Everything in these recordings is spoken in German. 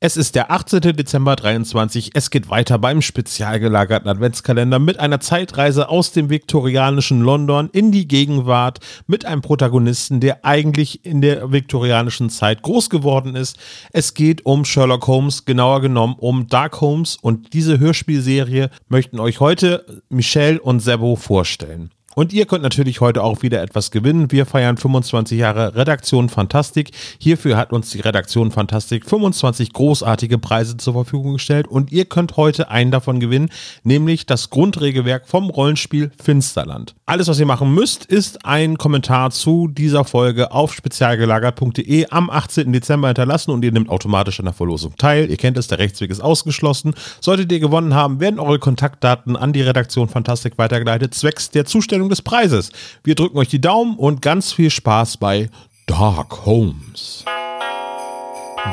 Es ist der 18. Dezember 23. Es geht weiter beim spezial gelagerten Adventskalender mit einer Zeitreise aus dem viktorianischen London in die Gegenwart mit einem Protagonisten, der eigentlich in der viktorianischen Zeit groß geworden ist. Es geht um Sherlock Holmes, genauer genommen um Dark Holmes und diese Hörspielserie möchten euch heute Michelle und Sebo vorstellen. Und ihr könnt natürlich heute auch wieder etwas gewinnen. Wir feiern 25 Jahre Redaktion Fantastik. Hierfür hat uns die Redaktion Fantastik 25 großartige Preise zur Verfügung gestellt und ihr könnt heute einen davon gewinnen, nämlich das Grundregelwerk vom Rollenspiel Finsterland. Alles, was ihr machen müsst, ist ein Kommentar zu dieser Folge auf spezialgelagert.de am 18. Dezember hinterlassen und ihr nehmt automatisch an der Verlosung teil. Ihr kennt es, der Rechtsweg ist ausgeschlossen. Solltet ihr gewonnen haben, werden eure Kontaktdaten an die Redaktion Fantastik weitergeleitet, zwecks der Zustellung des Preises. Wir drücken euch die Daumen und ganz viel Spaß bei Dark Homes.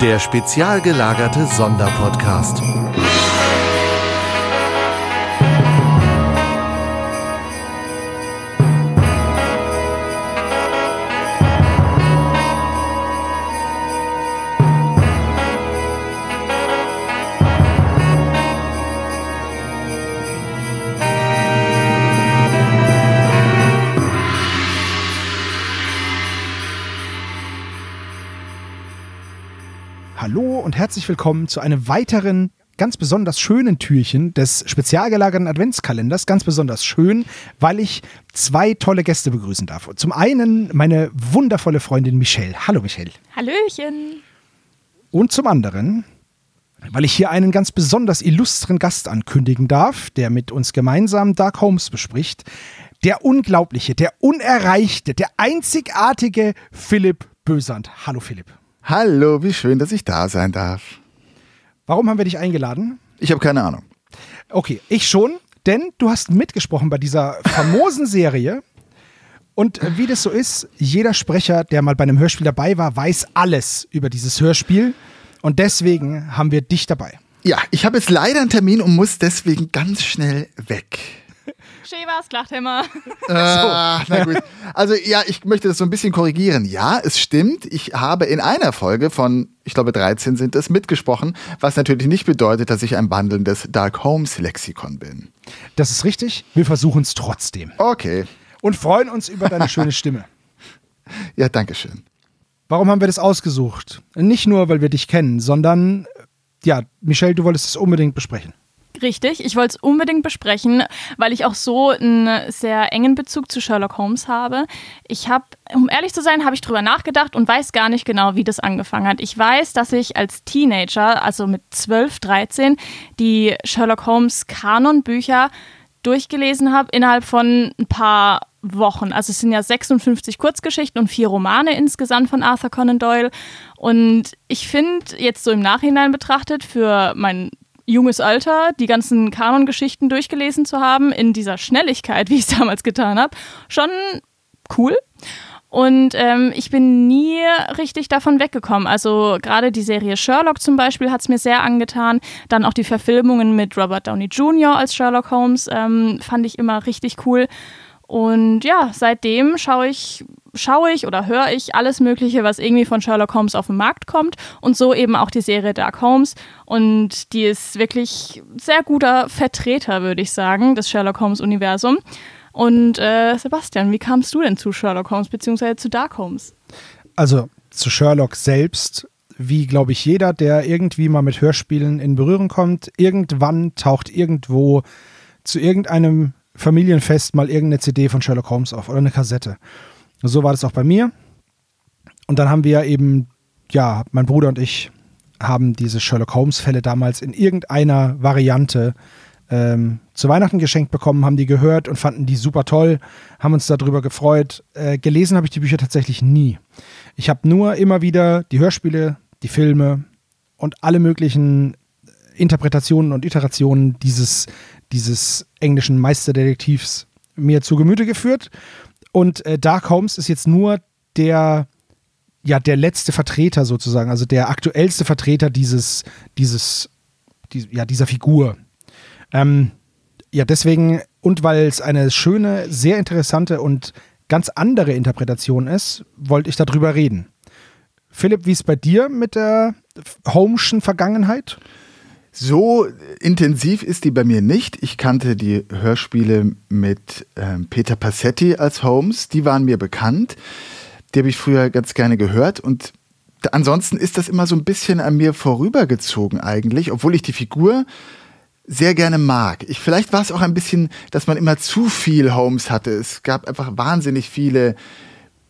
Der spezial gelagerte Sonderpodcast. Und herzlich willkommen zu einem weiteren ganz besonders schönen Türchen des spezial gelagerten Adventskalenders. Ganz besonders schön, weil ich zwei tolle Gäste begrüßen darf. Zum einen meine wundervolle Freundin Michelle. Hallo Michelle. Hallöchen. Und zum anderen, weil ich hier einen ganz besonders illustren Gast ankündigen darf, der mit uns gemeinsam Dark Holmes bespricht. Der unglaubliche, der unerreichte, der einzigartige Philipp Bösand. Hallo Philipp. Hallo, wie schön, dass ich da sein darf. Warum haben wir dich eingeladen? Ich habe keine Ahnung. Okay, ich schon, denn du hast mitgesprochen bei dieser famosen Serie. Und wie das so ist, jeder Sprecher, der mal bei einem Hörspiel dabei war, weiß alles über dieses Hörspiel. Und deswegen haben wir dich dabei. Ja, ich habe jetzt leider einen Termin und muss deswegen ganz schnell weg. Schäbers, Klachthämmer. Ah, na gut. Also ja, ich möchte das so ein bisschen korrigieren. Ja, es stimmt. Ich habe in einer Folge von, ich glaube 13 sind es, mitgesprochen, was natürlich nicht bedeutet, dass ich ein wandelndes Dark Holmes Lexikon bin. Das ist richtig. Wir versuchen es trotzdem. Okay. Und freuen uns über deine schöne Stimme. Ja, danke schön. Warum haben wir das ausgesucht? Nicht nur, weil wir dich kennen, sondern, ja, Michelle, du wolltest es unbedingt besprechen. Richtig, ich wollte es unbedingt besprechen, weil ich auch so einen sehr engen Bezug zu Sherlock Holmes habe. Ich habe, um ehrlich zu sein, habe ich drüber nachgedacht und weiß gar nicht genau, wie das angefangen hat. Ich weiß, dass ich als Teenager, also mit 12, 13, die Sherlock Holmes Kanonbücher durchgelesen habe innerhalb von ein paar Wochen. Also es sind ja 56 Kurzgeschichten und vier Romane insgesamt von Arthur Conan Doyle. Und ich finde jetzt so im Nachhinein betrachtet für mein junges Alter, die ganzen Kanon-Geschichten durchgelesen zu haben, in dieser Schnelligkeit, wie ich es damals getan habe, schon cool. Und ähm, ich bin nie richtig davon weggekommen. Also gerade die Serie Sherlock zum Beispiel hat es mir sehr angetan. Dann auch die Verfilmungen mit Robert Downey Jr. als Sherlock Holmes ähm, fand ich immer richtig cool. Und ja, seitdem schaue ich, schaue ich oder höre ich alles Mögliche, was irgendwie von Sherlock Holmes auf den Markt kommt. Und so eben auch die Serie Dark Holmes. Und die ist wirklich sehr guter Vertreter, würde ich sagen, des Sherlock Holmes-Universum. Und äh, Sebastian, wie kamst du denn zu Sherlock Holmes bzw. zu Dark Holmes? Also zu Sherlock selbst, wie glaube ich jeder, der irgendwie mal mit Hörspielen in Berührung kommt, irgendwann taucht irgendwo zu irgendeinem Familienfest mal irgendeine CD von Sherlock Holmes auf oder eine Kassette. So war das auch bei mir. Und dann haben wir eben, ja, mein Bruder und ich haben diese Sherlock Holmes-Fälle damals in irgendeiner Variante ähm, zu Weihnachten geschenkt bekommen, haben die gehört und fanden die super toll, haben uns darüber gefreut. Äh, gelesen habe ich die Bücher tatsächlich nie. Ich habe nur immer wieder die Hörspiele, die Filme und alle möglichen Interpretationen und Iterationen dieses, dieses englischen Meisterdetektivs mir zu Gemüte geführt. Und äh, Dark Holmes ist jetzt nur der, ja, der letzte Vertreter sozusagen, also der aktuellste Vertreter dieses, dieses, die, ja, dieser Figur. Ähm, ja, deswegen, und weil es eine schöne, sehr interessante und ganz andere Interpretation ist, wollte ich darüber reden. Philipp, wie ist bei dir mit der Holmeschen Vergangenheit? So intensiv ist die bei mir nicht. Ich kannte die Hörspiele mit ähm, Peter Passetti als Holmes, die waren mir bekannt. Die habe ich früher ganz gerne gehört und ansonsten ist das immer so ein bisschen an mir vorübergezogen eigentlich, obwohl ich die Figur sehr gerne mag. Ich, vielleicht war es auch ein bisschen, dass man immer zu viel Holmes hatte. Es gab einfach wahnsinnig viele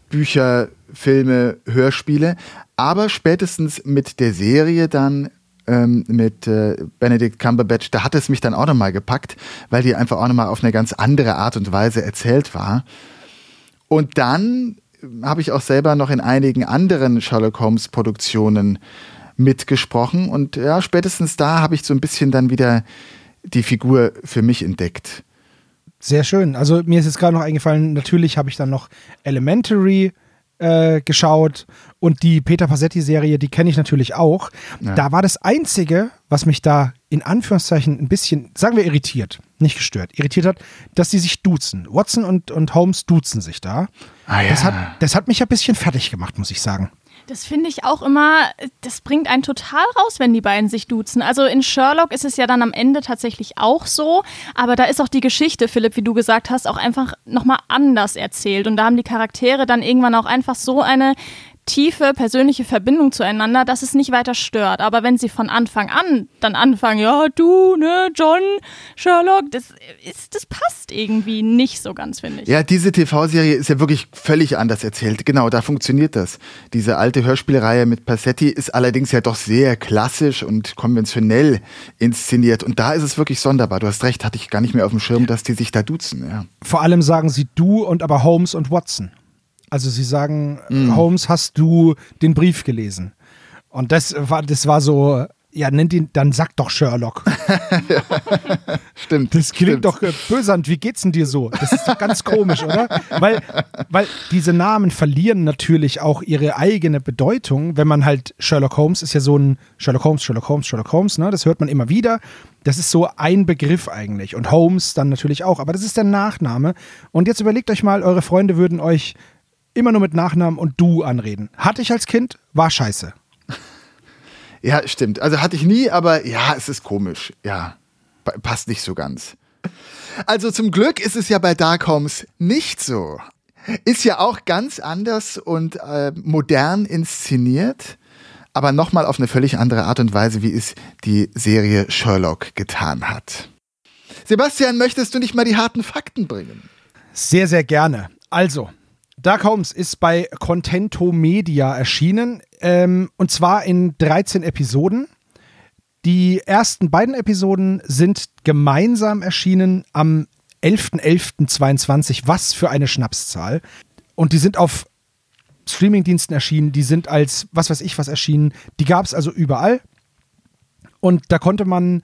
Bücher, Filme, Hörspiele. Aber spätestens mit der Serie dann ähm, mit äh, Benedict Cumberbatch, da hat es mich dann auch nochmal gepackt, weil die einfach auch nochmal auf eine ganz andere Art und Weise erzählt war. Und dann habe ich auch selber noch in einigen anderen Sherlock Holmes Produktionen mitgesprochen und ja, spätestens da habe ich so ein bisschen dann wieder die Figur für mich entdeckt. Sehr schön. Also mir ist jetzt gerade noch eingefallen, natürlich habe ich dann noch Elementary äh, geschaut und die Peter Passetti-Serie, die kenne ich natürlich auch. Ja. Da war das Einzige, was mich da in Anführungszeichen ein bisschen, sagen wir irritiert, nicht gestört, irritiert hat, dass sie sich duzen. Watson und, und Holmes duzen sich da. Ah, ja. das, hat, das hat mich ein bisschen fertig gemacht, muss ich sagen. Das finde ich auch immer, das bringt einen total raus, wenn die beiden sich duzen. Also in Sherlock ist es ja dann am Ende tatsächlich auch so, aber da ist auch die Geschichte, Philipp, wie du gesagt hast, auch einfach nochmal anders erzählt. Und da haben die Charaktere dann irgendwann auch einfach so eine tiefe persönliche Verbindung zueinander, dass es nicht weiter stört. Aber wenn sie von Anfang an dann anfangen, ja, du, ne, John, Sherlock, das, ist, das passt irgendwie nicht so ganz, finde ich. Ja, diese TV-Serie ist ja wirklich völlig anders erzählt. Genau, da funktioniert das. Diese alte Hörspielreihe mit Passetti ist allerdings ja doch sehr klassisch und konventionell inszeniert. Und da ist es wirklich sonderbar. Du hast recht, hatte ich gar nicht mehr auf dem Schirm, dass die sich da duzen. Ja. Vor allem sagen sie du und aber Holmes und Watson. Also sie sagen, mm. Holmes, hast du den Brief gelesen? Und das war, das war so, ja, nennt ihn, dann sag doch Sherlock. ja, stimmt. Das klingt stimmt. doch äh, bösant. Wie geht's denn dir so? Das ist doch ganz komisch, oder? Weil, weil diese Namen verlieren natürlich auch ihre eigene Bedeutung, wenn man halt Sherlock Holmes ist ja so ein Sherlock Holmes, Sherlock Holmes, Sherlock Holmes, ne? Das hört man immer wieder. Das ist so ein Begriff eigentlich. Und Holmes dann natürlich auch. Aber das ist der Nachname. Und jetzt überlegt euch mal, eure Freunde würden euch immer nur mit Nachnamen und du anreden. Hatte ich als Kind, war scheiße. Ja, stimmt. Also hatte ich nie, aber ja, es ist komisch. Ja, passt nicht so ganz. Also zum Glück ist es ja bei Dark Homes nicht so. Ist ja auch ganz anders und äh, modern inszeniert, aber nochmal auf eine völlig andere Art und Weise, wie es die Serie Sherlock getan hat. Sebastian, möchtest du nicht mal die harten Fakten bringen? Sehr, sehr gerne. Also, Dark Holmes ist bei Contento Media erschienen ähm, und zwar in 13 Episoden. Die ersten beiden Episoden sind gemeinsam erschienen am 11.11.22. Was für eine Schnapszahl. Und die sind auf Streamingdiensten erschienen, die sind als was weiß ich was erschienen. Die gab es also überall. Und da konnte man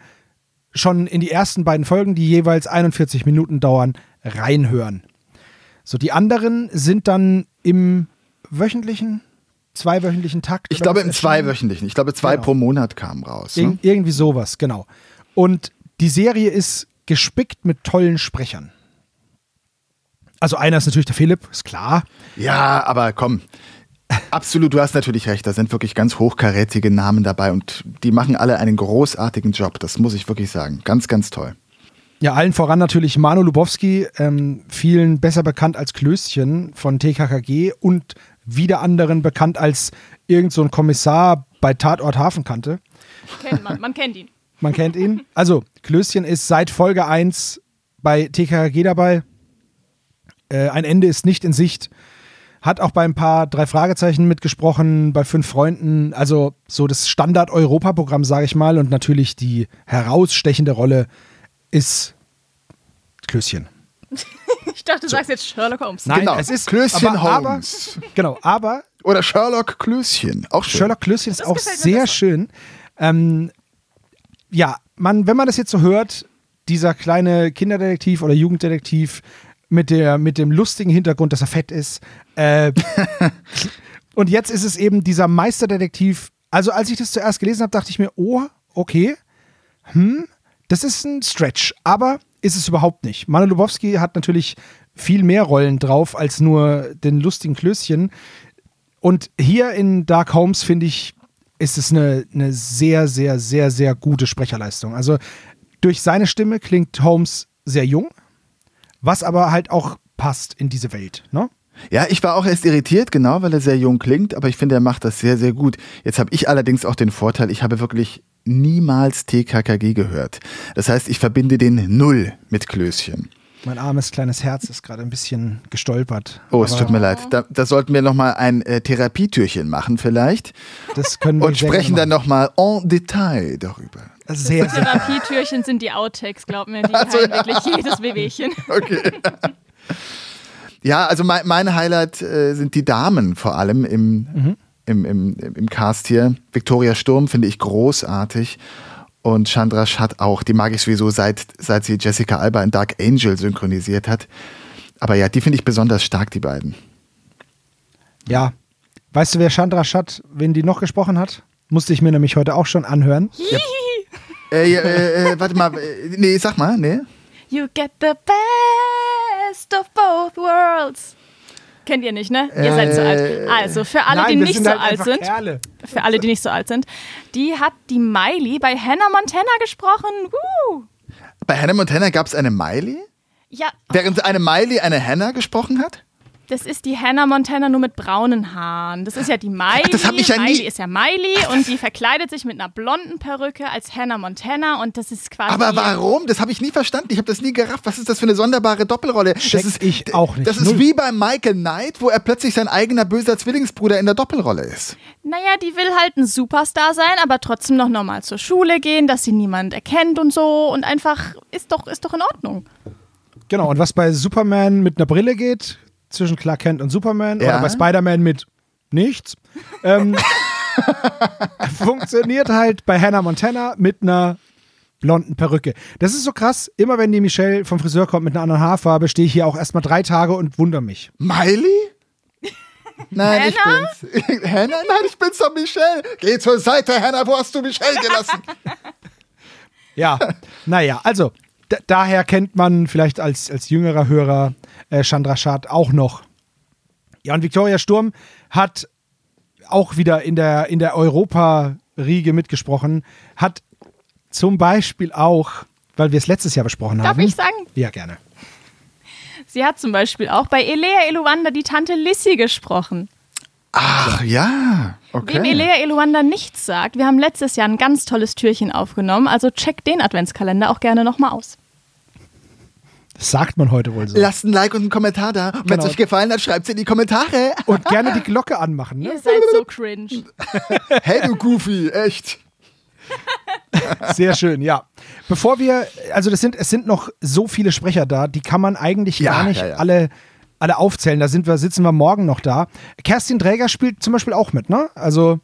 schon in die ersten beiden Folgen, die jeweils 41 Minuten dauern, reinhören. So, die anderen sind dann im wöchentlichen, zweiwöchentlichen Takt. Ich glaube im zweiwöchentlichen. Ich glaube, zwei genau. pro Monat kamen raus. Ne? Ir irgendwie sowas, genau. Und die Serie ist gespickt mit tollen Sprechern. Also einer ist natürlich der Philipp, ist klar. Ja, aber komm. Absolut, du hast natürlich recht. Da sind wirklich ganz hochkarätige Namen dabei und die machen alle einen großartigen Job. Das muss ich wirklich sagen. Ganz, ganz toll. Ja, allen voran natürlich Manu Lubowski, ähm, vielen besser bekannt als Klößchen von TKKG und wieder anderen bekannt als irgend so ein Kommissar bei Tatort Hafenkante. Kennt man, man kennt ihn. Man kennt ihn. Also, Klößchen ist seit Folge 1 bei TKKG dabei. Äh, ein Ende ist nicht in Sicht. Hat auch bei ein paar drei Fragezeichen mitgesprochen, bei fünf Freunden. Also so das Standard-Europaprogramm, sage ich mal. Und natürlich die herausstechende Rolle ist Klößchen. ich dachte, du so. sagst jetzt Sherlock Holmes. Nein, genau. es ist Klößchen aber, Holmes. Aber, genau, aber. Oder Sherlock Klößchen. Auch schön. Sherlock Klößchen ist das auch sehr schön. Ähm, ja, man, wenn man das jetzt so hört, dieser kleine Kinderdetektiv oder Jugenddetektiv mit, der, mit dem lustigen Hintergrund, dass er fett ist. Äh, und jetzt ist es eben dieser Meisterdetektiv. Also, als ich das zuerst gelesen habe, dachte ich mir, oh, okay. Hm, das ist ein Stretch, aber ist es überhaupt nicht. Manu Lubowski hat natürlich viel mehr Rollen drauf als nur den lustigen Klößchen. Und hier in Dark Homes finde ich, ist es eine, eine sehr, sehr, sehr, sehr gute Sprecherleistung. Also durch seine Stimme klingt Holmes sehr jung, was aber halt auch passt in diese Welt. Ne? Ja, ich war auch erst irritiert, genau, weil er sehr jung klingt, aber ich finde, er macht das sehr, sehr gut. Jetzt habe ich allerdings auch den Vorteil, ich habe wirklich niemals TKKG gehört. Das heißt, ich verbinde den null mit Klößchen. Mein armes kleines Herz ist gerade ein bisschen gestolpert. Oh, es tut mir leid. Da, da sollten wir nochmal ein äh, Therapietürchen machen vielleicht Das können wir und sprechen dann nochmal en Detail darüber. machen. Sehr, sehr. Therapietürchen sind die Outtakes, glaub mir, die Also, heilen ja. wirklich jedes Wehwehchen. Okay. ja, also mein, mein Highlight äh, sind die Damen vor allem im, im, im, im Cast hier. Victoria Sturm finde ich großartig. Und Chandra Schatt auch. Die mag ich sowieso seit, seit sie Jessica Alba in Dark Angel synchronisiert hat. Aber ja, die finde ich besonders stark, die beiden. Ja. Weißt du, wer Chandra Schatt, wen die noch gesprochen hat? Musste ich mir nämlich heute auch schon anhören. Äh, ja, äh, äh, warte mal, äh, nee, sag mal, nee. You get the best of both worlds. Kennt ihr nicht, ne? Ihr seid zu alt. Also, für alle, die wir nicht so halt alt sind, Kerle. für alle, die nicht so alt sind, die hat die Miley bei Hannah Montana gesprochen. Woo! Bei Hannah Montana gab es eine Miley, Ja, während eine Miley eine Hannah gesprochen hat? Das ist die Hannah Montana nur mit braunen Haaren. Das ist ja die Miley. das hab ich ja nie- Miley ist ja Miley und die verkleidet sich mit einer blonden Perücke als Hannah Montana und das ist quasi. Aber warum? Das habe ich nie verstanden. Ich habe das nie gerafft. Was ist das für eine sonderbare Doppelrolle? Check das ist, ich auch nicht. Das ist Null. wie bei Michael Knight, wo er plötzlich sein eigener böser Zwillingsbruder in der Doppelrolle ist. Naja, die will halt ein Superstar sein, aber trotzdem noch normal zur Schule gehen, dass sie niemand erkennt und so und einfach ist doch, ist doch in Ordnung. Genau, und was bei Superman mit einer Brille geht, zwischen Clark Kent und Superman, Ja. oder bei Spider-Man mit nichts, ähm, funktioniert halt bei Hannah Montana mit einer blonden Perücke. Das ist so krass. Immer wenn die Michelle vom Friseur kommt mit einer anderen Haarfarbe, stehe ich hier auch erstmal drei Tage und wundere mich. Miley? Nein, ich Hannah? bin's. Hannah? Nein, ich bin's doch Michelle. Geh zur Seite, Hannah. Wo hast du Michelle gelassen? Ja, naja, also daher kennt man vielleicht als, als jüngerer Hörer äh, Chandra Schad auch noch. Ja, und Victoria Sturm hat auch wieder in der, in der Europa-Riege mitgesprochen, hat zum Beispiel auch, weil wir es letztes Jahr besprochen Darf haben. ich sagen? Ja, gerne. Sie hat zum Beispiel auch bei Elea Eluanda die Tante Lissy gesprochen. Ach ja. Okay. Wem Elea Eluanda nichts sagt, wir haben letztes Jahr ein ganz tolles Türchen aufgenommen, also checkt den Adventskalender auch gerne nochmal aus. Das sagt man heute wohl so. Lasst ein Like und einen Kommentar da. Und wenn es Genau. euch gefallen hat, schreibt es in die Kommentare. Und gerne die Glocke anmachen. Ne? Ihr seid so cringe. hey, du Goofy, echt. Sehr schön, ja. Bevor wir, also das sind, es sind noch so viele Sprecher da, die kann man eigentlich Ja, gar nicht ja, ja. alle alle aufzählen. Da sind wir, sitzen wir morgen noch da. Kerstin Dräger spielt zum Beispiel auch mit, ne? Also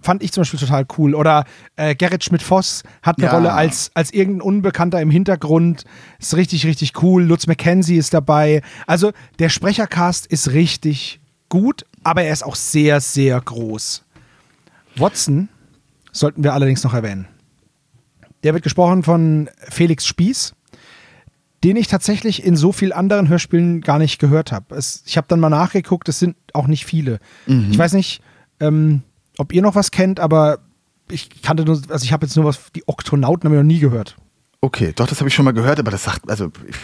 fand ich zum Beispiel total cool. Oder äh, Gerrit Schmidt-Voss hat eine Ja. Rolle als, als irgendein Unbekannter im Hintergrund. Ist richtig, richtig cool. Lutz McKenzie ist dabei. Also der Sprechercast ist richtig gut, aber er ist auch sehr, sehr groß. Watson sollten wir allerdings noch erwähnen. Der wird gesprochen von Felix Spieß, den ich tatsächlich in so vielen anderen Hörspielen gar nicht gehört habe. Ich habe dann mal nachgeguckt, es sind auch nicht viele. Ich weiß nicht, ähm, ob ihr noch was kennt, aber ich kannte nur, also ich habe jetzt nur was, die Oktonauten habe ich noch nie gehört. Okay, doch, das habe ich schon mal gehört, aber das sagt, also ich,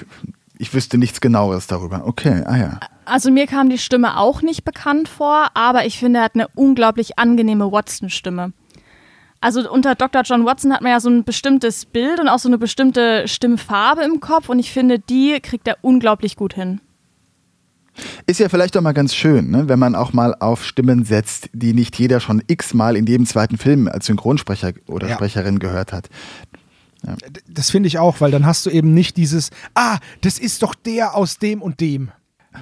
ich wüsste nichts genaueres darüber. Okay, ah ja. Also mir kam die Stimme auch nicht bekannt vor, aber ich finde, er hat eine unglaublich angenehme Watson-Stimme. Also unter Dr. John Watson hat man ja so ein bestimmtes Bild und auch so eine bestimmte Stimmfarbe im Kopf und ich finde, die kriegt er unglaublich gut hin. Ist ja vielleicht doch mal ganz schön, ne, wenn man auch mal auf Stimmen setzt, die nicht jeder schon x-mal in jedem zweiten Film als Synchronsprecher oder Ja. Sprecherin gehört hat. Das finde ich auch, weil dann hast du eben nicht dieses, ah, das ist doch der aus dem und dem.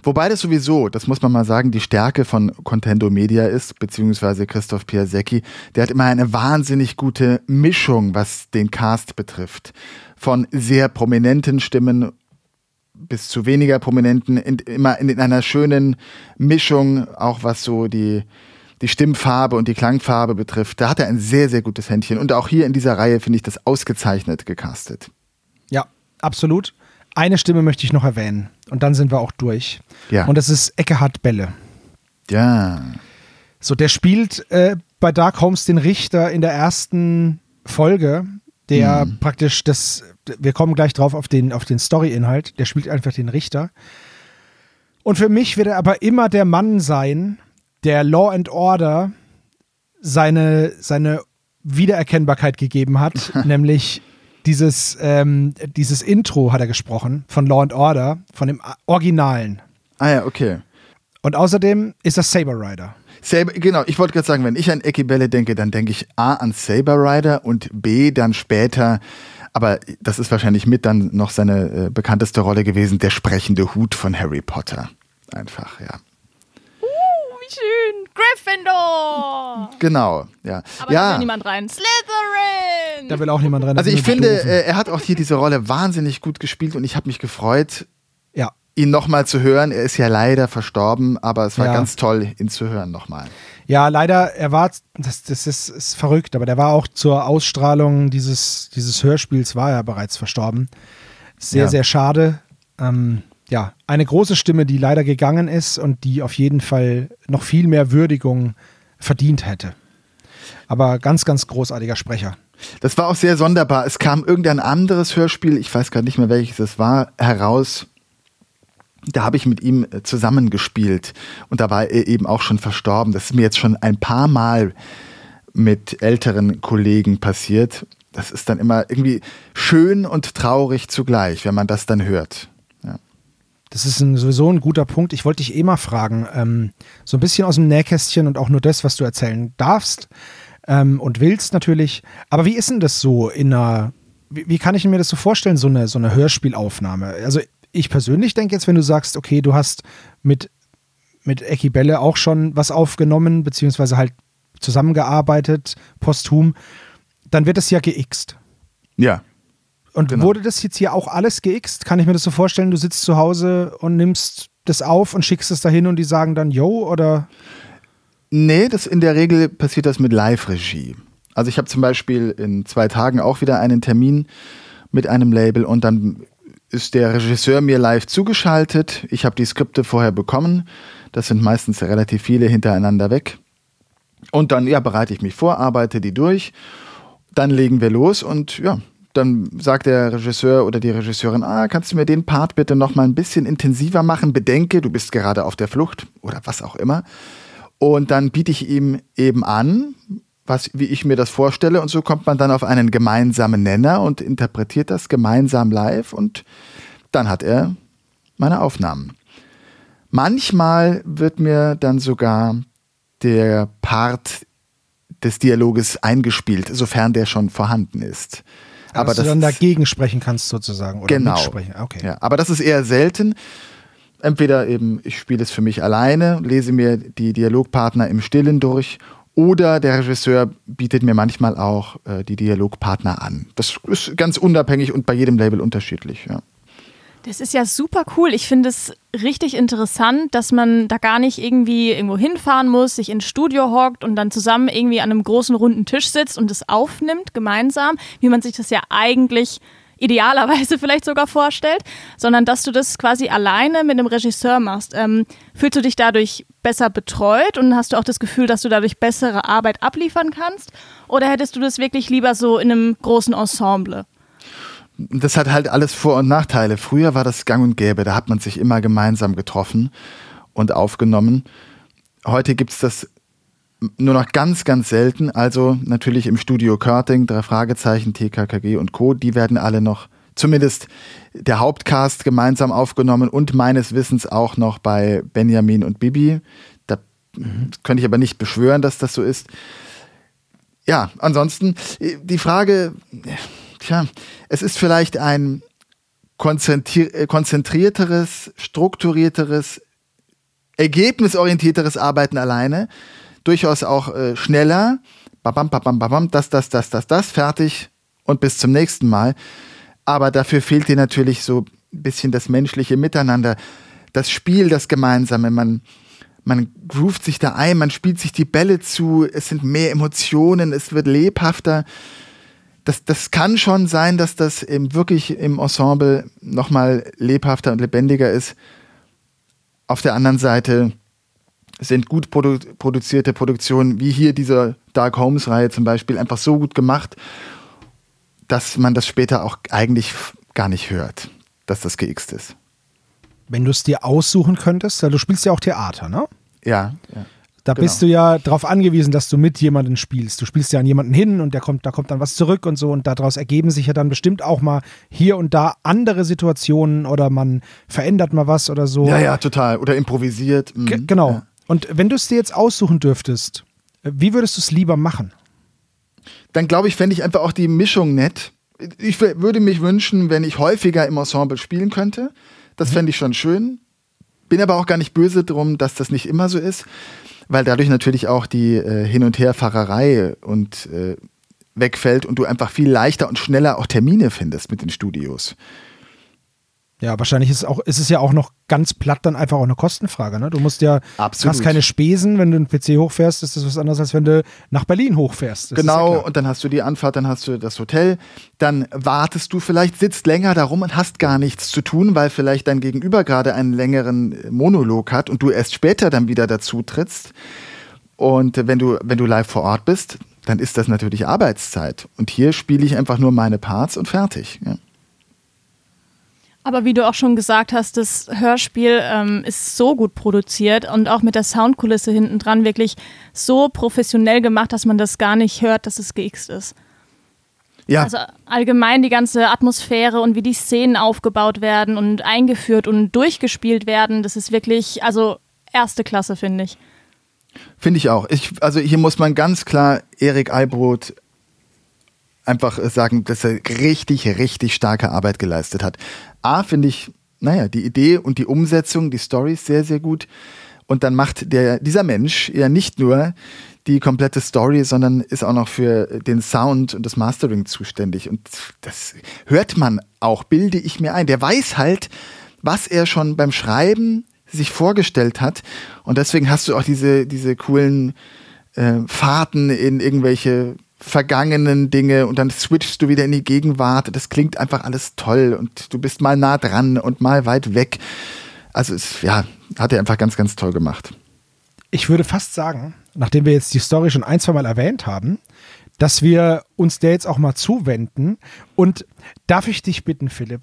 Wobei das sowieso, das muss man mal sagen, die Stärke von Contendo Media ist, beziehungsweise Christoph Piasecki, der hat immer eine wahnsinnig gute Mischung, was den Cast betrifft. Von sehr prominenten Stimmen bis zu weniger prominenten, in, immer in, in einer schönen Mischung, auch was so die, die Stimmfarbe und die Klangfarbe betrifft. Da hat er ein sehr, sehr gutes Händchen. Und auch hier in dieser Reihe finde ich das ausgezeichnet gecastet. Ja, absolut. Eine Stimme möchte ich noch erwähnen und dann sind wir auch durch. Ja. Und das ist Eckehard Belle. Ja. So, der spielt äh, bei Dark Holmes den Richter in der ersten Folge, der Mhm. praktisch das, wir kommen gleich drauf auf den, auf den Story-Inhalt, der spielt einfach den Richter. Und für mich wird er aber immer der Mann sein, der Law and Order seine, seine Wiedererkennbarkeit gegeben hat, nämlich dieses, ähm, dieses Intro hat er gesprochen von Law and Order, von dem Originalen. Ah ja, okay. Und außerdem ist das Saber Rider. Saber, genau, ich wollte gerade sagen, wenn ich an Ecki Bälle denke, dann denke ich A an Saber Rider und B dann später, aber das ist wahrscheinlich mit dann noch seine äh, bekannteste Rolle gewesen, der sprechende Hut von Harry Potter. Einfach, ja. Uh, wie schön. Gryffindor. Genau, ja. Aber da ja. will niemand rein. Slytherin. Da will auch niemand rein. Also ich finde, äh, er hat auch hier diese Rolle wahnsinnig gut gespielt und ich habe mich gefreut, ja. Ihn nochmal zu hören. Er ist ja leider verstorben, aber es war Ja. ganz toll, ihn zu hören nochmal. Ja, leider, er war, das, das ist, ist verrückt, aber der war auch zur Ausstrahlung dieses, dieses Hörspiels, war er bereits verstorben. Sehr, Ja. sehr schade. Ähm, ja, eine große Stimme, die leider gegangen ist und die auf jeden Fall noch viel mehr Würdigung verdient hätte. Aber ganz, ganz großartiger Sprecher. Das war auch sehr sonderbar. Es kam irgendein anderes Hörspiel, ich weiß gerade nicht mehr welches es war, heraus. Da habe ich mit ihm äh, zusammengespielt und da war er eben auch schon verstorben. Das ist mir jetzt schon ein paar Mal mit älteren Kollegen passiert. Das ist dann immer irgendwie schön und traurig zugleich, wenn man das dann hört. Ja. Das ist ein, sowieso ein guter Punkt. Ich wollte dich eh mal fragen, ähm, so ein bisschen aus dem Nähkästchen und auch nur das, was du erzählen darfst ähm, und willst natürlich. Aber wie ist denn das so in einer, wie, wie kann ich mir das so vorstellen, so eine, so eine Hörspielaufnahme? Also ich persönlich denke jetzt, wenn du sagst, okay, du hast mit, mit Ecki Belle auch schon was aufgenommen, beziehungsweise halt zusammengearbeitet, posthum, dann wird das ja geixt. Ja. Und Genau. wurde das jetzt hier auch alles geixt? Kann ich mir das so vorstellen, du sitzt zu Hause und nimmst das auf und schickst es dahin und die sagen dann, yo, oder? Nee, das in der Regel passiert das mit Live-Regie. Also ich habe zum Beispiel in zwei Tagen auch wieder einen Termin mit einem Label und dann ist der Regisseur mir live zugeschaltet. Ich habe die Skripte vorher bekommen. Das sind meistens relativ viele hintereinander weg. Und dann ja, bereite ich mich vor, arbeite die durch. Dann legen wir los und ja, dann sagt der Regisseur oder die Regisseurin, ah, kannst du mir den Part bitte noch mal ein bisschen intensiver machen? Bedenke, du bist gerade auf der Flucht oder was auch immer. Und dann biete ich ihm eben an, was, wie ich mir das vorstelle. Und so kommt man dann auf einen gemeinsamen Nenner und interpretiert das gemeinsam live. Und dann hat er meine Aufnahmen. Manchmal wird mir dann sogar der Part des Dialoges eingespielt, sofern der schon vorhanden ist. Aber dass das du dann dagegen sprechen kannst sozusagen oder Genau. mitsprechen. Okay. ja, aber das ist eher selten. Entweder eben, ich spiele es für mich alleine, lese mir die Dialogpartner im Stillen durch oder der Regisseur bietet mir manchmal auch äh, die Dialogpartner an. Das ist ganz unabhängig und bei jedem Label unterschiedlich. Ja. Das ist ja super cool. Ich finde es richtig interessant, dass man da gar nicht irgendwie irgendwo hinfahren muss, sich ins Studio hockt und dann zusammen irgendwie an einem großen runden Tisch sitzt und es aufnimmt gemeinsam, wie man sich das ja eigentlich idealerweise vielleicht sogar vorstellt, sondern dass du das quasi alleine mit einem Regisseur machst. Ähm, fühlst du dich dadurch besser betreut und hast du auch das Gefühl, dass du dadurch bessere Arbeit abliefern kannst? Oder hättest du das wirklich lieber so in einem großen Ensemble? Das hat halt alles Vor- und Nachteile. Früher war das gang und gäbe, da hat man sich immer gemeinsam getroffen und aufgenommen. Heute gibt es das nur noch ganz, ganz selten. Also natürlich im Studio Körting, drei Fragezeichen, TKKG und Co. Die werden alle noch, zumindest der Hauptcast gemeinsam aufgenommen und meines Wissens auch noch bei Benjamin und Bibi. Da könnte ich aber nicht beschwören, dass das so ist. Ja, ansonsten die Frage, tja, es ist vielleicht ein äh, konzentrierteres, strukturierteres, ergebnisorientierteres Arbeiten alleine, durchaus auch äh, schneller, babam, babam, babam, das, das, das, das, das, fertig und bis zum nächsten Mal. Aber dafür fehlt dir natürlich so ein bisschen das menschliche Miteinander, das Spiel, das Gemeinsame. Man, man groovt sich da ein, man spielt sich die Bälle zu, es sind mehr Emotionen, es wird lebhafter. Das, das kann schon sein, dass das eben wirklich im Ensemble nochmal lebhafter und lebendiger ist. Auf der anderen Seite sind gut produ produzierte Produktionen, wie hier diese Dark Homes-Reihe zum Beispiel, einfach so gut gemacht, dass man das später auch eigentlich gar nicht hört, dass das geixt ist. Wenn du es dir aussuchen könntest, weil du spielst ja auch Theater, ne? Ja, ja. Da Genau. bist du ja darauf angewiesen, dass du mit jemandem spielst. Du spielst ja an jemanden hin und der kommt, da kommt dann was zurück und so und daraus ergeben sich ja dann bestimmt auch mal hier und da andere Situationen oder man verändert mal was oder so. Ja, ja, total. Oder improvisiert. Mhm. Ge- genau. Ja. Und wenn du es dir jetzt aussuchen dürftest, wie würdest du es lieber machen? Dann glaube ich, fände ich einfach auch die Mischung nett. Ich würde mich wünschen, wenn ich häufiger im Ensemble spielen könnte. Das fände ich schon schön. Bin aber auch gar nicht böse drum, dass das nicht immer so ist, weil dadurch natürlich auch die äh, Hin- und Herfahrerei und äh, wegfällt und du einfach viel leichter und schneller auch Termine findest mit den Studios. Ja, wahrscheinlich ist es, auch, ist es ja auch noch ganz platt dann einfach auch eine Kostenfrage. Ne? Du musst ja, Absolut. hast keine Spesen, wenn du einen PC hochfährst, ist das was anderes, als wenn du nach Berlin hochfährst. Das genau, ja und dann hast du die Anfahrt, dann hast du das Hotel, dann wartest du vielleicht, sitzt länger darum und hast gar nichts zu tun, weil vielleicht dein Gegenüber gerade einen längeren Monolog hat und du erst später dann wieder dazu trittst. Und wenn du, wenn du live vor Ort bist, dann ist das natürlich Arbeitszeit. Und hier spiele ich einfach nur meine Parts und fertig. Ja. Aber wie du auch schon gesagt hast, das Hörspiel ähm, ist so gut produziert und auch mit der Soundkulisse hinten dran wirklich so professionell gemacht, dass man das gar nicht hört, dass es geixt ist. Ja, Also allgemein die ganze Atmosphäre und wie die Szenen aufgebaut werden und eingeführt und durchgespielt werden, das ist wirklich, also erste Klasse, finde ich. Finde ich auch. Ich, also hier muss man ganz klar Erik Albrot einfach sagen, dass er richtig, richtig starke Arbeit geleistet hat. A, finde ich, naja, die Idee und die Umsetzung, die Story ist sehr, sehr gut. Und dann macht der, dieser Mensch ja nicht nur die komplette Story, sondern ist auch noch für den Sound und das Mastering zuständig. Und das hört man auch, bilde ich mir ein. Der weiß halt, was er schon beim Schreiben sich vorgestellt hat. Und deswegen hast du auch diese, diese coolen äh, Fahrten in irgendwelche vergangenen Dinge und dann switchst du wieder in die Gegenwart. Das klingt einfach alles toll und du bist mal nah dran und mal weit weg. Also es, ja, hat er einfach ganz, ganz toll gemacht. Ich würde fast sagen, nachdem wir jetzt die Story schon ein, zwei Mal erwähnt haben, dass wir uns der jetzt auch mal zuwenden. Und darf ich dich bitten, Philipp,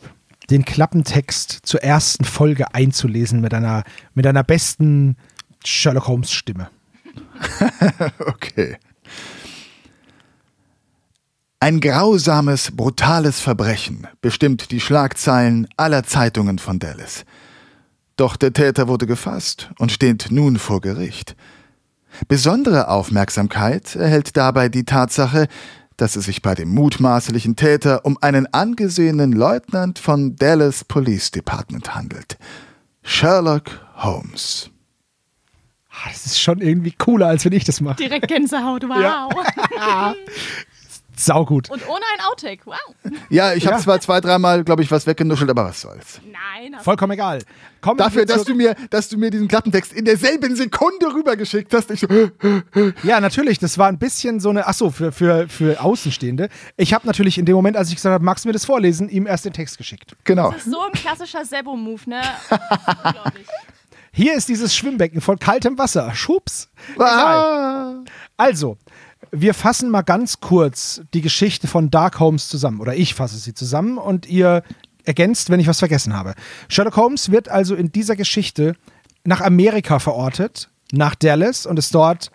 den Klappentext zur ersten Folge einzulesen mit einer, mit einer besten Sherlock Holmes Stimme? Okay. Ein grausames, brutales Verbrechen bestimmt die Schlagzeilen aller Zeitungen von Dallas. Doch der Täter wurde gefasst und steht nun vor Gericht. Besondere Aufmerksamkeit erhält dabei die Tatsache, dass es sich bei dem mutmaßlichen Täter um einen angesehenen Leutnant von Dallas Police Department handelt. Sherlock Holmes. Ah, Das ist schon irgendwie cooler, als wenn ich das mache. Direkt Gänsehaut, wow. Saugut. Und ohne ein Outtake, wow. Ja, ich habe Ja. zwar zwei, dreimal, glaube ich, was weggenuschelt, aber was soll's. Nein, Vollkommen egal. Kommen Dafür, dass du mir, dass du mir diesen Klappentext in derselben Sekunde rübergeschickt hast. Ich so, Ja, natürlich. Das war ein bisschen so eine, achso, für, für, für Außenstehende. Ich habe natürlich in dem Moment, als ich gesagt habe, magst du mir das vorlesen, ihm erst den Text geschickt. genau. Das ist so ein klassischer Sebo-Move, ne? Unglaublich. Hier ist dieses Schwimmbecken von kaltem Wasser. Schubs. Ah. Also, wir fassen mal ganz kurz die Geschichte von Dark Holmes zusammen. Oder ich fasse sie zusammen und ihr ergänzt, wenn ich was vergessen habe. Sherlock Holmes wird also in dieser Geschichte nach Amerika verortet, nach Dallas und ist dort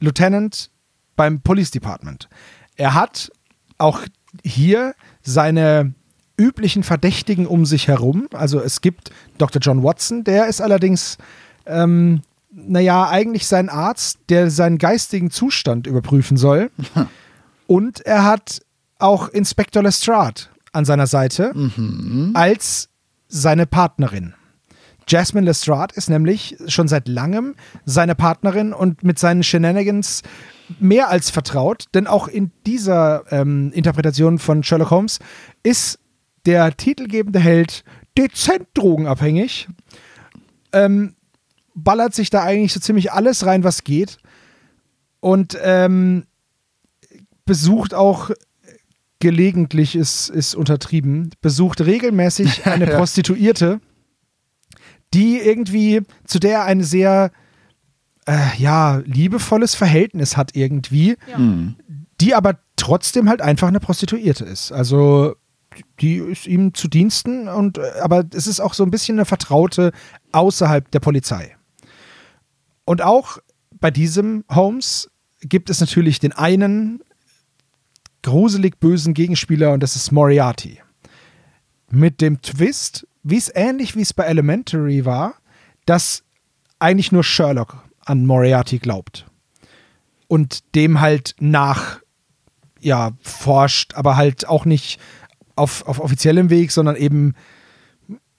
Lieutenant beim Police Department. Er hat auch hier seine üblichen Verdächtigen um sich herum. Also es gibt Dr. John Watson, der ist allerdings ähm, naja, eigentlich sein Arzt, der seinen geistigen Zustand überprüfen soll. Und er hat auch Inspektor Lestrade an seiner Seite als seine Partnerin. Jasmine Lestrade ist nämlich schon seit langem seine Partnerin und mit seinen Shenanigans mehr als vertraut, denn auch in dieser ähm, Interpretation von Sherlock Holmes ist der titelgebende Held dezent drogenabhängig, ähm, ballert sich da eigentlich so ziemlich alles rein, was geht und ähm, besucht auch gelegentlich ist, ist untertrieben, besucht regelmäßig eine Prostituierte, die irgendwie, zu der er eine sehr äh, ja, liebevolles Verhältnis hat irgendwie, Ja. die aber trotzdem halt einfach eine Prostituierte ist. Also die ist ihm zu Diensten und äh, aber es ist auch so ein bisschen eine Vertraute außerhalb der Polizei. Und auch bei diesem Holmes gibt es natürlich den einen gruselig bösen Gegenspieler und das ist Moriarty. Mit dem Twist, wie es ähnlich wie es bei Elementary war, dass eigentlich nur Sherlock an Moriarty glaubt und dem halt nach ja forscht, aber halt auch nicht auf, auf offiziellem Weg, sondern eben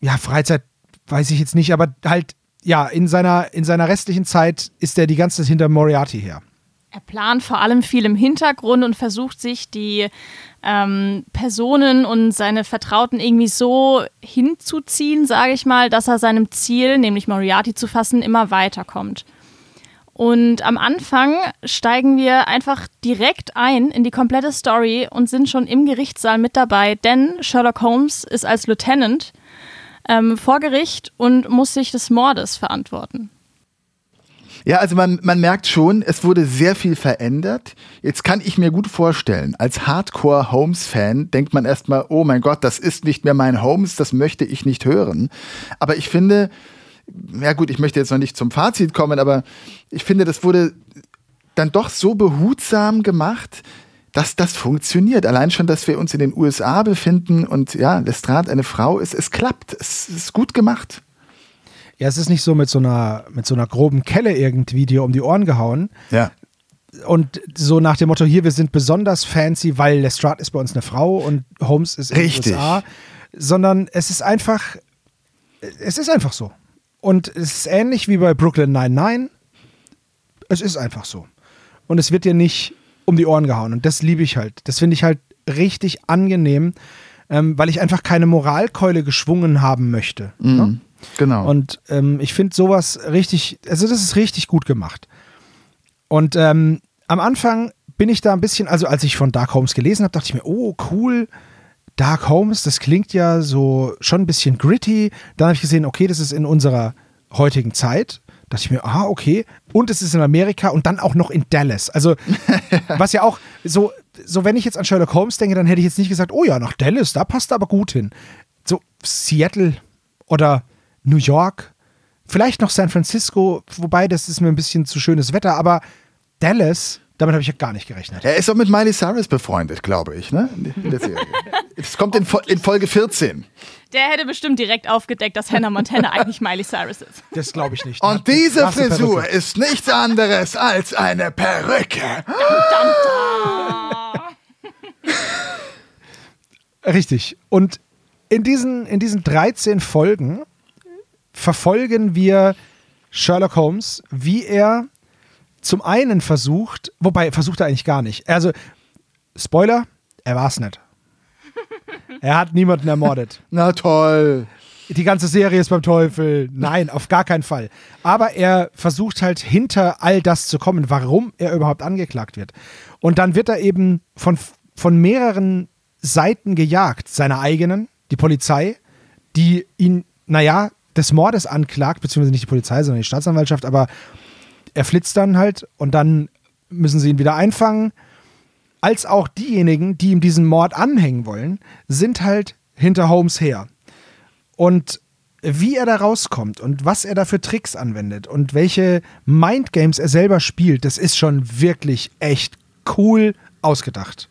ja Freizeit weiß ich jetzt nicht, aber halt ja in seiner in seiner restlichen Zeit ist er die ganze Zeit hinter Moriarty her. Er plant vor allem viel im Hintergrund und versucht sich die ähm, Personen und seine Vertrauten irgendwie so hinzuziehen, sage ich mal, dass er seinem Ziel, nämlich Moriarty zu fassen, immer weiterkommt. Und am Anfang steigen wir einfach direkt ein in die komplette Story und sind schon im Gerichtssaal mit dabei, denn Sherlock Holmes ist als Lieutenant ähm, vor Gericht und muss sich des Mordes verantworten. Ja, also man, man merkt schon, es wurde sehr viel verändert. Jetzt kann ich mir gut vorstellen, als Hardcore-Holmes-Fan denkt man erstmal, oh mein Gott, das ist nicht mehr mein Holmes, das möchte ich nicht hören. Aber ich finde, ja gut, ich möchte jetzt noch nicht zum Fazit kommen, aber ich finde, das wurde dann doch so behutsam gemacht, dass das funktioniert. Allein schon, dass wir uns in den USA befinden und ja, Lestrade eine Frau ist, es klappt, es ist gut gemacht. Ja, es ist nicht so mit so einer mit so einer groben Kelle irgendwie dir um die Ohren gehauen Ja. und so nach dem Motto hier wir sind besonders fancy, weil Lestrade ist bei uns eine Frau und Holmes ist in den Richtig. USA, sondern es ist einfach es ist einfach so. Und es ist ähnlich wie bei Brooklyn 99. Es ist einfach so. Und es wird dir nicht um die Ohren gehauen. Und das liebe ich halt. Das finde ich halt richtig angenehm, ähm, weil ich einfach keine Moralkeule geschwungen haben möchte. Ne? Mhm. Genau. Und ähm, ich finde sowas richtig, also das ist richtig gut gemacht. Und ähm, am Anfang bin ich da ein bisschen, also als ich von Dark Holmes gelesen habe, dachte ich mir, oh cool, Dark Holmes, das klingt ja so schon ein bisschen gritty. Dann habe ich gesehen, okay, das ist in unserer heutigen Zeit. Dachte ich mir, ah, okay. Und es ist in Amerika und dann auch noch in Dallas. Also, was ja auch so, so, wenn ich jetzt an Sherlock Holmes denke, dann hätte ich jetzt nicht gesagt, oh ja, nach Dallas, da passt er aber gut hin. So, Seattle oder New York, vielleicht noch San Francisco, wobei das ist mir ein bisschen zu schönes Wetter, aber Dallas, damit habe ich ja gar nicht gerechnet. er ist auch mit Miley Cyrus befreundet, glaube ich, ne? In der Serie. Es kommt in, Fo- in Folge 14. Der hätte bestimmt direkt aufgedeckt, dass Hannah Montana eigentlich Miley Cyrus ist. Das glaube ich nicht. Und diese Frisur Perücke. ist nichts anderes als eine Perücke. Richtig. Und in diesen, in diesen 13 Folgen verfolgen wir Sherlock Holmes, wie er zum einen versucht, wobei versucht er eigentlich gar nicht. Also, Spoiler, er war es nicht. Er hat niemanden ermordet. Na toll. Die ganze Serie ist beim Teufel. Nein, auf gar keinen Fall. Aber er versucht halt hinter all das zu kommen, warum er überhaupt angeklagt wird. Und dann wird er eben von, von mehreren Seiten gejagt. Seiner eigenen, die Polizei, die ihn, naja, des Mordes anklagt, beziehungsweise nicht die Polizei, sondern die Staatsanwaltschaft, aber er flitzt dann halt und dann müssen sie ihn wieder einfangen. Als auch diejenigen, die ihm diesen Mord anhängen wollen, sind halt hinter Holmes her. Und wie er da rauskommt und was er da für Tricks anwendet und welche Mindgames er selber spielt, das ist schon wirklich echt cool ausgedacht.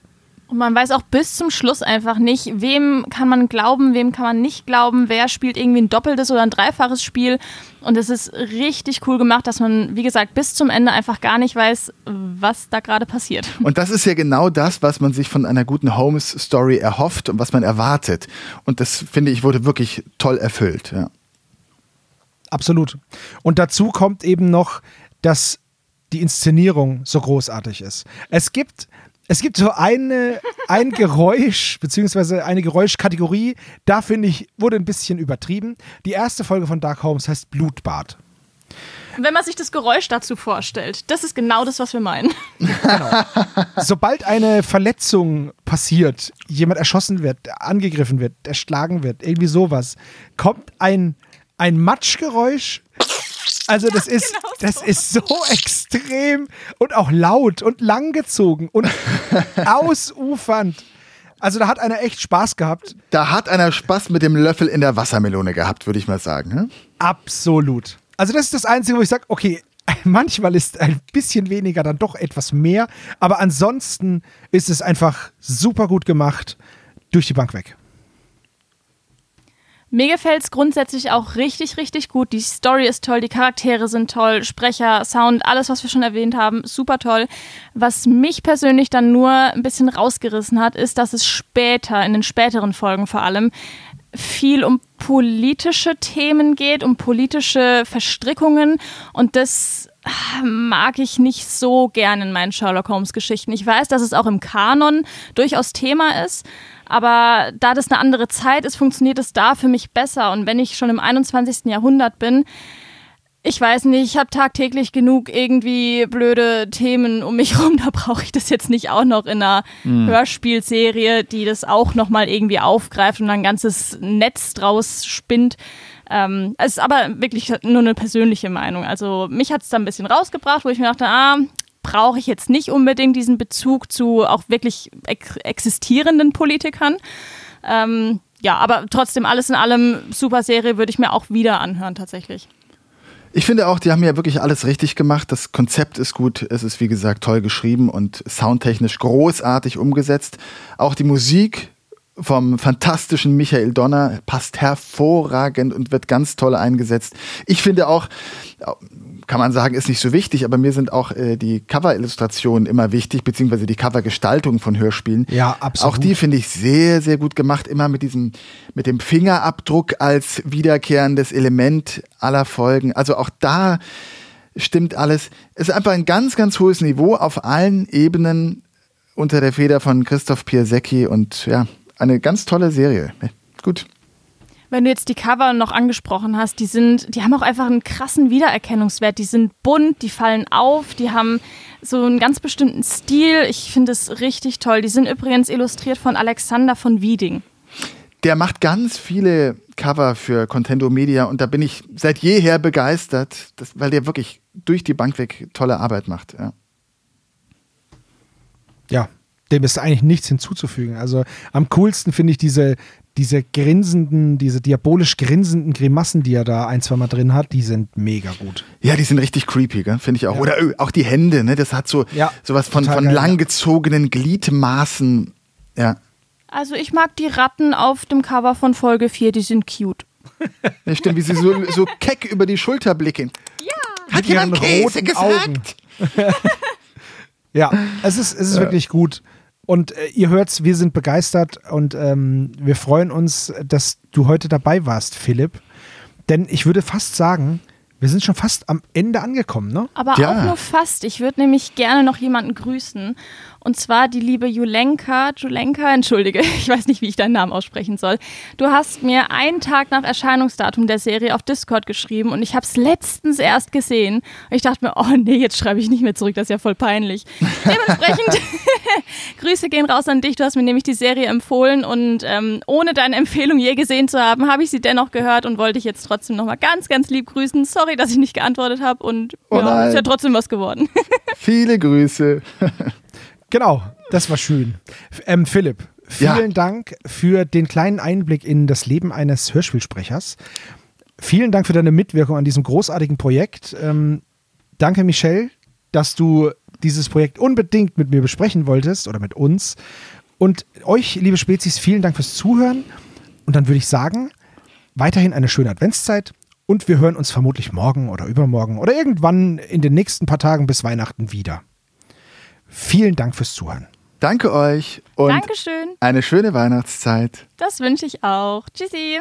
Und man weiß auch bis zum Schluss einfach nicht, wem kann man glauben, wem kann man nicht glauben, wer spielt irgendwie ein doppeltes oder ein dreifaches Spiel. Und es ist richtig cool gemacht, dass man, wie gesagt, bis zum Ende einfach gar nicht weiß, was da gerade passiert. Und das ist ja genau das, was man sich von einer guten Holmes-Story erhofft und was man erwartet. Und das, finde ich, wurde wirklich toll erfüllt. Ja. Absolut. Und dazu kommt eben noch, dass die Inszenierung so großartig ist. Es gibt, es gibt so eine, ein Geräusch, beziehungsweise eine Geräuschkategorie, da finde ich, wurde ein bisschen übertrieben. Die erste Folge von Dark Holmes heißt Blutbad. Wenn man sich das Geräusch dazu vorstellt, das ist genau das, was wir meinen. Sobald eine Verletzung passiert, jemand erschossen wird, angegriffen wird, erschlagen wird, irgendwie sowas, kommt ein, ein Matschgeräusch Also das ist, Genau das so. ist so extrem und auch laut und langgezogen und ausufernd. Also da hat einer echt Spaß gehabt. Da hat einer Spaß mit dem Löffel in der Wassermelone gehabt, würde ich mal sagen. Ne? Absolut. Also das ist das Einzige, wo ich sage, okay, manchmal ist ein bisschen weniger dann doch etwas mehr, aber ansonsten ist es einfach super gut gemacht, durch die Bank weg. Mir gefällt es grundsätzlich auch richtig, richtig gut. Die Story ist toll, die Charaktere sind toll, Sprecher, Sound, alles, was wir schon erwähnt haben, super toll. Was mich persönlich dann nur ein bisschen rausgerissen hat, ist, dass es später, in den späteren Folgen vor allem, viel um politische Themen geht, um politische Verstrickungen und das ah, mag ich nicht so gern in meinen Sherlock Holmes Geschichten. Ich weiß, dass es auch im Kanon durchaus Thema ist, aber da das eine andere Zeit ist, funktioniert es da für mich besser und wenn ich schon im 21. Jahrhundert bin, ich weiß nicht, ich habe tagtäglich genug irgendwie blöde Themen um mich rum. Da brauche ich das jetzt nicht auch noch in einer Hörspielserie, die das auch nochmal irgendwie aufgreift und ein ganzes Netz draus spinnt. Ähm, es ist aber wirklich nur eine persönliche Meinung. Also mich hat es da ein bisschen rausgebracht, wo ich mir dachte, ah, brauche ich jetzt nicht unbedingt diesen Bezug zu auch wirklich ex existierenden Politikern. Ähm, ja, aber trotzdem alles in allem super Serie würde ich mir auch wieder anhören tatsächlich. Ich finde auch, die haben ja wirklich alles richtig gemacht. Das Konzept ist gut. Es ist, wie gesagt, toll geschrieben und soundtechnisch großartig umgesetzt. Auch die Musik vom fantastischen Michael Donner passt hervorragend und wird ganz toll eingesetzt. Ich finde auch, kann man sagen, ist nicht so wichtig, aber mir sind auch äh, die Cover-Illustrationen immer wichtig, beziehungsweise die Covergestaltung von Hörspielen. Ja, absolut. Auch die finde ich sehr, sehr gut gemacht. Immer mit diesem, mit dem Fingerabdruck als wiederkehrendes Element aller Folgen. Also auch da stimmt alles. Es ist einfach ein ganz, ganz hohes Niveau auf allen Ebenen unter der Feder von Christoph Piasecki und ja, eine ganz tolle Serie. Gut. Wenn du jetzt die Cover noch angesprochen hast, die sind, die haben auch einfach einen krassen Wiedererkennungswert. Die sind bunt, die fallen auf, die haben so einen ganz bestimmten Stil. Ich finde es richtig toll. Die sind übrigens illustriert von Alexander von Wieding. Der macht ganz viele Cover für Contendo Media und da bin ich seit jeher begeistert, dass, weil der wirklich durch die Bank weg tolle Arbeit macht. Ja. Ja, dem ist eigentlich nichts hinzuzufügen. Also am coolsten finde ich diese, diese grinsenden, diese diabolisch grinsenden Grimassen, die er da ein, zwei Mal drin hat, die sind mega gut. Ja, die sind richtig creepy, finde ich auch. Ja. Oder auch die Hände, ne? Das hat so Ja, sowas von, von geil, ja. langgezogenen Gliedmaßen. Ja. Also ich mag die Ratten auf dem Cover von Folge 4, die sind cute. ja stimmt, wie sie so, so keck über die Schulter blicken. Ja. Hat Mit jemand Käse roten gesagt? Ja, es ist, es ist wirklich gut. Und äh, ihr hört's, wir sind begeistert und ähm, wir freuen uns, dass du heute dabei warst, Philipp. Denn ich würde fast sagen, wir sind schon fast am Ende angekommen, ne? Aber Ja. auch nur fast. Ich würde nämlich gerne noch jemanden grüßen. Und zwar die liebe Julenka. Julenka, entschuldige, ich weiß nicht, wie ich deinen Namen aussprechen soll. Du hast mir einen Tag nach Erscheinungsdatum der Serie auf Discord geschrieben und ich habe es letztens erst gesehen. Und ich dachte mir, oh nee, jetzt schreibe ich nicht mehr zurück, das ist ja voll peinlich. Dementsprechend, Grüße gehen raus an dich. Du hast mir nämlich die Serie empfohlen und ähm, ohne deine Empfehlung je gesehen zu haben, habe ich sie dennoch gehört und wollte dich jetzt trotzdem nochmal ganz, ganz lieb grüßen. Sorry, dass ich nicht geantwortet habe und Oh ja, ist ja trotzdem was geworden. Viele Grüße. Genau, das war schön. Ähm, Philipp, vielen Ja. Dank für den kleinen Einblick in das Leben eines Hörspielsprechers. Vielen Dank für deine Mitwirkung an diesem großartigen Projekt. Ähm, danke, Michelle, dass du dieses Projekt unbedingt mit mir besprechen wolltest oder mit uns. Und euch, liebe Spezies, vielen Dank fürs Zuhören. Und dann würde ich sagen, weiterhin eine schöne Adventszeit. Und wir hören uns vermutlich morgen oder übermorgen oder irgendwann in den nächsten paar Tagen bis Weihnachten wieder. Vielen Dank fürs Zuhören. Danke euch und Dankeschön. eine schöne Weihnachtszeit. Das wünsche ich auch. Tschüssi.